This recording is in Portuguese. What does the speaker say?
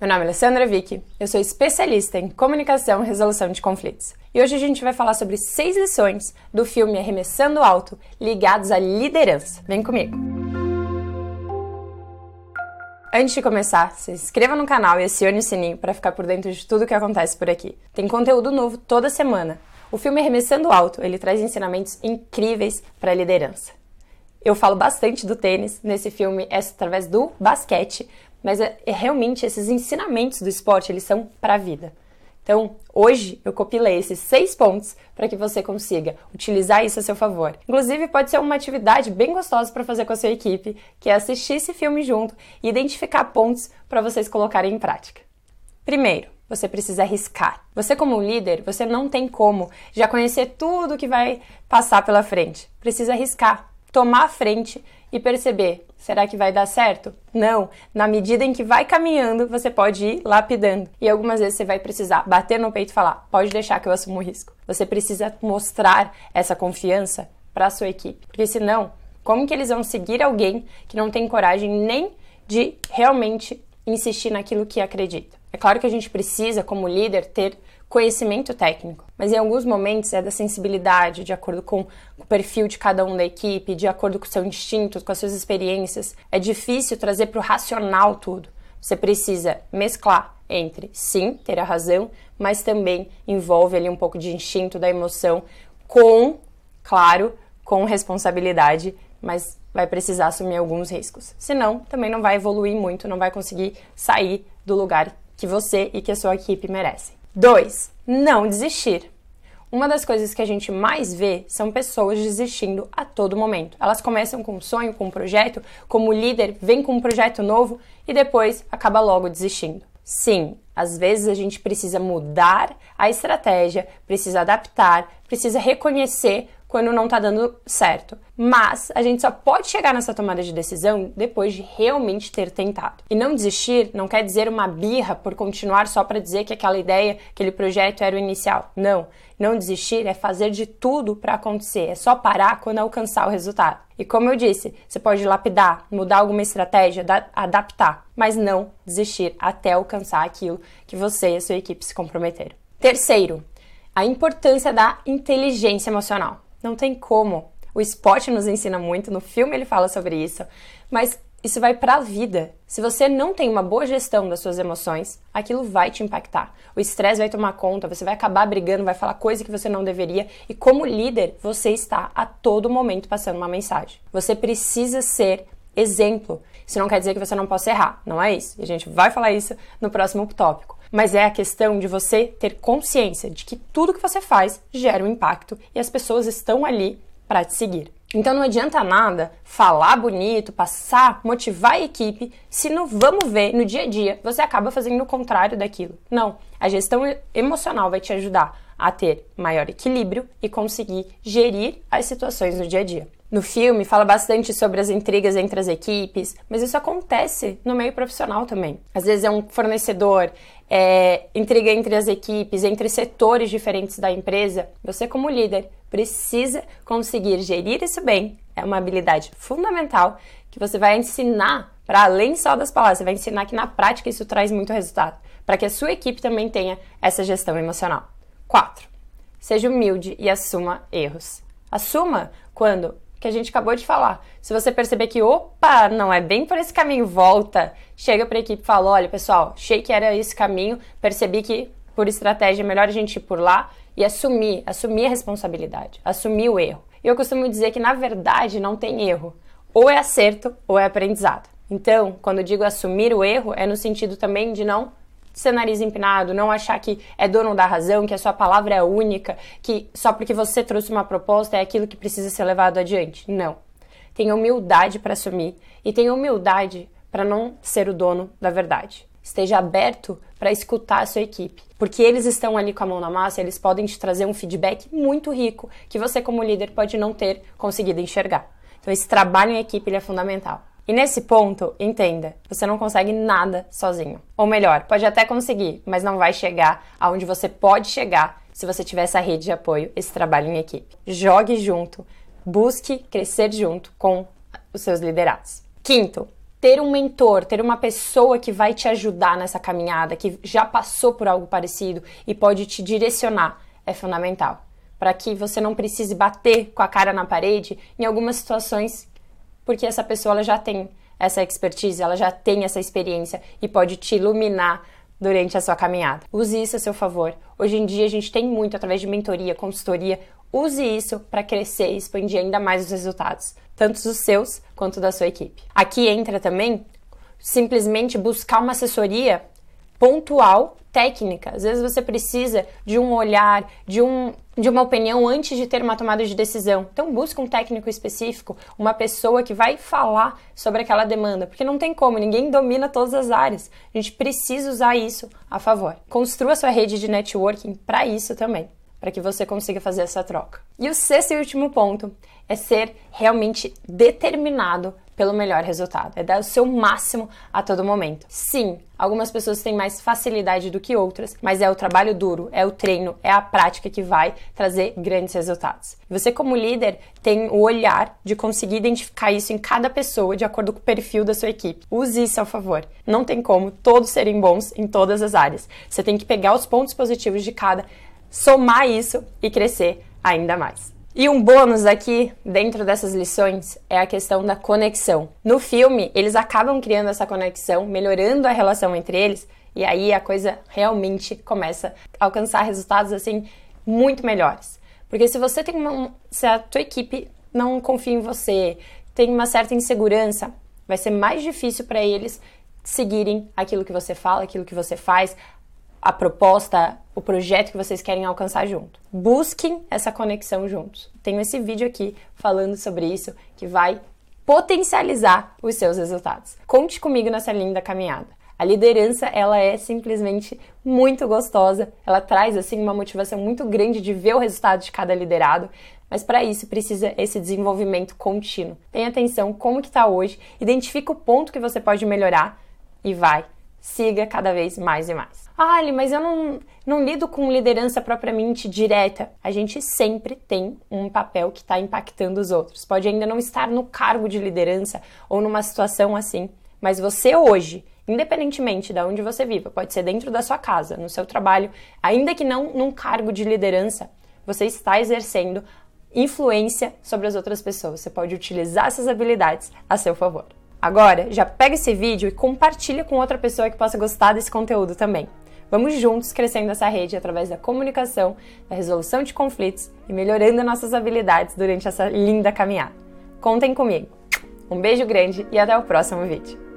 Meu nome é Alessandra Vick, eu sou especialista em comunicação e resolução de conflitos. E hoje a gente vai falar sobre seis lições do filme Arremessando Alto ligados à liderança. Vem comigo! Antes de começar, se inscreva no canal e acione o sininho para ficar por dentro de tudo que acontece por aqui. Tem conteúdo novo toda semana. O filme Arremessando Alto, ele traz ensinamentos incríveis para a liderança. Eu falo bastante do tênis nesse filme é através do basquete, mas é, é realmente esses ensinamentos do esporte, eles são para a vida. Então, hoje eu copilei esses seis pontos para que você consiga utilizar isso a seu favor. Inclusive, pode ser uma atividade bem gostosa para fazer com a sua equipe, que é assistir esse filme junto e identificar pontos para vocês colocarem em prática. Primeiro, você precisa arriscar. Você como líder, você não tem como já conhecer tudo que vai passar pela frente. Precisa arriscar, tomar a frente e perceber, será que vai dar certo? Não. Na medida em que vai caminhando, você pode ir lapidando. E algumas vezes você vai precisar bater no peito e falar: pode deixar que eu assumo o risco. Você precisa mostrar essa confiança para a sua equipe. Porque senão, como que eles vão seguir alguém que não tem coragem nem de realmente insistir naquilo que acredita? É claro que a gente precisa, como líder, ter conhecimento técnico, mas em alguns momentos é da sensibilidade, de acordo com o perfil de cada um da equipe, de acordo com o seu instinto, com as suas experiências. É difícil trazer para o racional tudo. Você precisa mesclar entre, sim, ter a razão, mas também envolve ali um pouco de instinto da emoção, com, claro, com responsabilidade, mas vai precisar assumir alguns riscos. Senão, também não vai evoluir muito, não vai conseguir sair do lugar que você e que a sua equipe merecem. 2. Não desistir. Uma das coisas que a gente mais vê são pessoas desistindo a todo momento. Elas começam com um sonho, com um projeto, como líder, vem com um projeto novo e depois acaba logo desistindo. Sim, às vezes a gente precisa mudar a estratégia, precisa adaptar, precisa reconhecer quando não está dando certo. Mas a gente só pode chegar nessa tomada de decisão depois de realmente ter tentado. E não desistir não quer dizer uma birra por continuar só para dizer que aquela ideia, aquele projeto era o inicial. Não. Não desistir é fazer de tudo para acontecer, é só parar quando alcançar o resultado. E como eu disse, você pode lapidar, mudar alguma estratégia, adaptar, mas não desistir até alcançar aquilo que você e a sua equipe se comprometeram. Terceiro, a importância da inteligência emocional. Não tem como. O esporte nos ensina muito, no filme ele fala sobre isso, mas isso vai para a vida. Se você não tem uma boa gestão das suas emoções, aquilo vai te impactar. O estresse vai tomar conta, você vai acabar brigando, vai falar coisa que você não deveria, e como líder, você está a todo momento passando uma mensagem. Você precisa ser exemplo. Isso não quer dizer que você não possa errar, não é isso. E a gente vai falar isso no próximo tópico. Mas é a questão de você ter consciência de que tudo que você faz gera um impacto e as pessoas estão ali para te seguir. Então não adianta nada falar bonito, passar, motivar a equipe, se no vamos ver no dia a dia você acaba fazendo o contrário daquilo. Não, a gestão emocional vai te ajudar a ter maior equilíbrio e conseguir gerir as situações no dia a dia. No filme fala bastante sobre as intrigas entre as equipes, mas isso acontece no meio profissional também. Às vezes é um fornecedor, é, intriga entre as equipes, entre setores diferentes da empresa. Você, como líder, precisa conseguir gerir isso bem. É uma habilidade fundamental que você vai ensinar para além só das palavras, você vai ensinar que na prática isso traz muito resultado, para que a sua equipe também tenha essa gestão emocional. 4. Seja humilde e assuma erros. Assuma quando que a gente acabou de falar. Se você perceber que, opa, não é bem por esse caminho, volta, chega para a equipe e fala: olha, pessoal, achei que era esse caminho, percebi que por estratégia é melhor a gente ir por lá e assumir, assumir a responsabilidade, assumir o erro. E eu costumo dizer que, na verdade, não tem erro. Ou é acerto ou é aprendizado. Então, quando digo assumir o erro, é no sentido também de não ser nariz empinado, não achar que é dono da razão, que a sua palavra é única, que só porque você trouxe uma proposta é aquilo que precisa ser levado adiante. Não. Tenha humildade para assumir e tenha humildade para não ser o dono da verdade. Esteja aberto para escutar a sua equipe, porque eles estão ali com a mão na massa, eles podem te trazer um feedback muito rico que você como líder pode não ter conseguido enxergar. Então esse trabalho em equipe é fundamental. E nesse ponto, entenda, você não consegue nada sozinho. Ou melhor, pode até conseguir, mas não vai chegar aonde você pode chegar se você tiver essa rede de apoio, esse trabalho em equipe. Jogue junto, busque crescer junto com os seus liderados. Quinto, ter um mentor, ter uma pessoa que vai te ajudar nessa caminhada, que já passou por algo parecido e pode te direcionar, é fundamental. Para que você não precise bater com a cara na parede em algumas situações, porque essa pessoa ela já tem essa expertise, ela já tem essa experiência e pode te iluminar durante a sua caminhada. Use isso a seu favor. Hoje em dia a gente tem muito através de mentoria, consultoria. Use isso para crescer e expandir ainda mais os resultados, tanto os seus quanto da sua equipe. Aqui entra também simplesmente buscar uma assessoria pontual técnica. Às vezes você precisa de um olhar, de, um, de uma opinião antes de ter uma tomada de decisão. Então busca um técnico específico, uma pessoa que vai falar sobre aquela demanda, porque não tem como, ninguém domina todas as áreas. A gente precisa usar isso a favor. Construa sua rede de networking para isso também, para que você consiga fazer essa troca. E o sexto e último ponto é ser realmente determinado pelo melhor resultado. É dar o seu máximo a todo momento. Sim, algumas pessoas têm mais facilidade do que outras, mas é o trabalho duro, é o treino, é a prática que vai trazer grandes resultados. Você, como líder, tem o olhar de conseguir identificar isso em cada pessoa de acordo com o perfil da sua equipe. Use isso ao favor. Não tem como todos serem bons em todas as áreas. Você tem que pegar os pontos positivos de cada, somar isso e crescer ainda mais. E um bônus aqui dentro dessas lições é a questão da conexão. No filme, eles acabam criando essa conexão, melhorando a relação entre eles, e aí a coisa realmente começa a alcançar resultados assim muito melhores. Porque se você tem uma, se a tua equipe não confia em você, tem uma certa insegurança, vai ser mais difícil para eles seguirem aquilo que você fala, aquilo que você faz, a proposta, o projeto que vocês querem alcançar junto. Busquem essa conexão juntos. Tenho esse vídeo aqui falando sobre isso que vai potencializar os seus resultados. Conte comigo nessa linda caminhada. A liderança, ela é simplesmente muito gostosa. Ela traz assim uma motivação muito grande de ver o resultado de cada liderado, mas para isso precisa esse desenvolvimento contínuo. Tenha atenção como que está hoje, identifica o ponto que você pode melhorar e vai siga cada vez mais e mais. Ali, mas eu não, não lido com liderança propriamente direta. A gente sempre tem um papel que está impactando os outros. Pode ainda não estar no cargo de liderança ou numa situação assim, mas você hoje, independentemente de onde você viva, pode ser dentro da sua casa, no seu trabalho, ainda que não num cargo de liderança, você está exercendo influência sobre as outras pessoas. Você pode utilizar essas habilidades a seu favor. Agora, já pega esse vídeo e compartilha com outra pessoa que possa gostar desse conteúdo também. Vamos juntos crescendo essa rede através da comunicação, da resolução de conflitos e melhorando nossas habilidades durante essa linda caminhada. Contem comigo. Um beijo grande e até o próximo vídeo.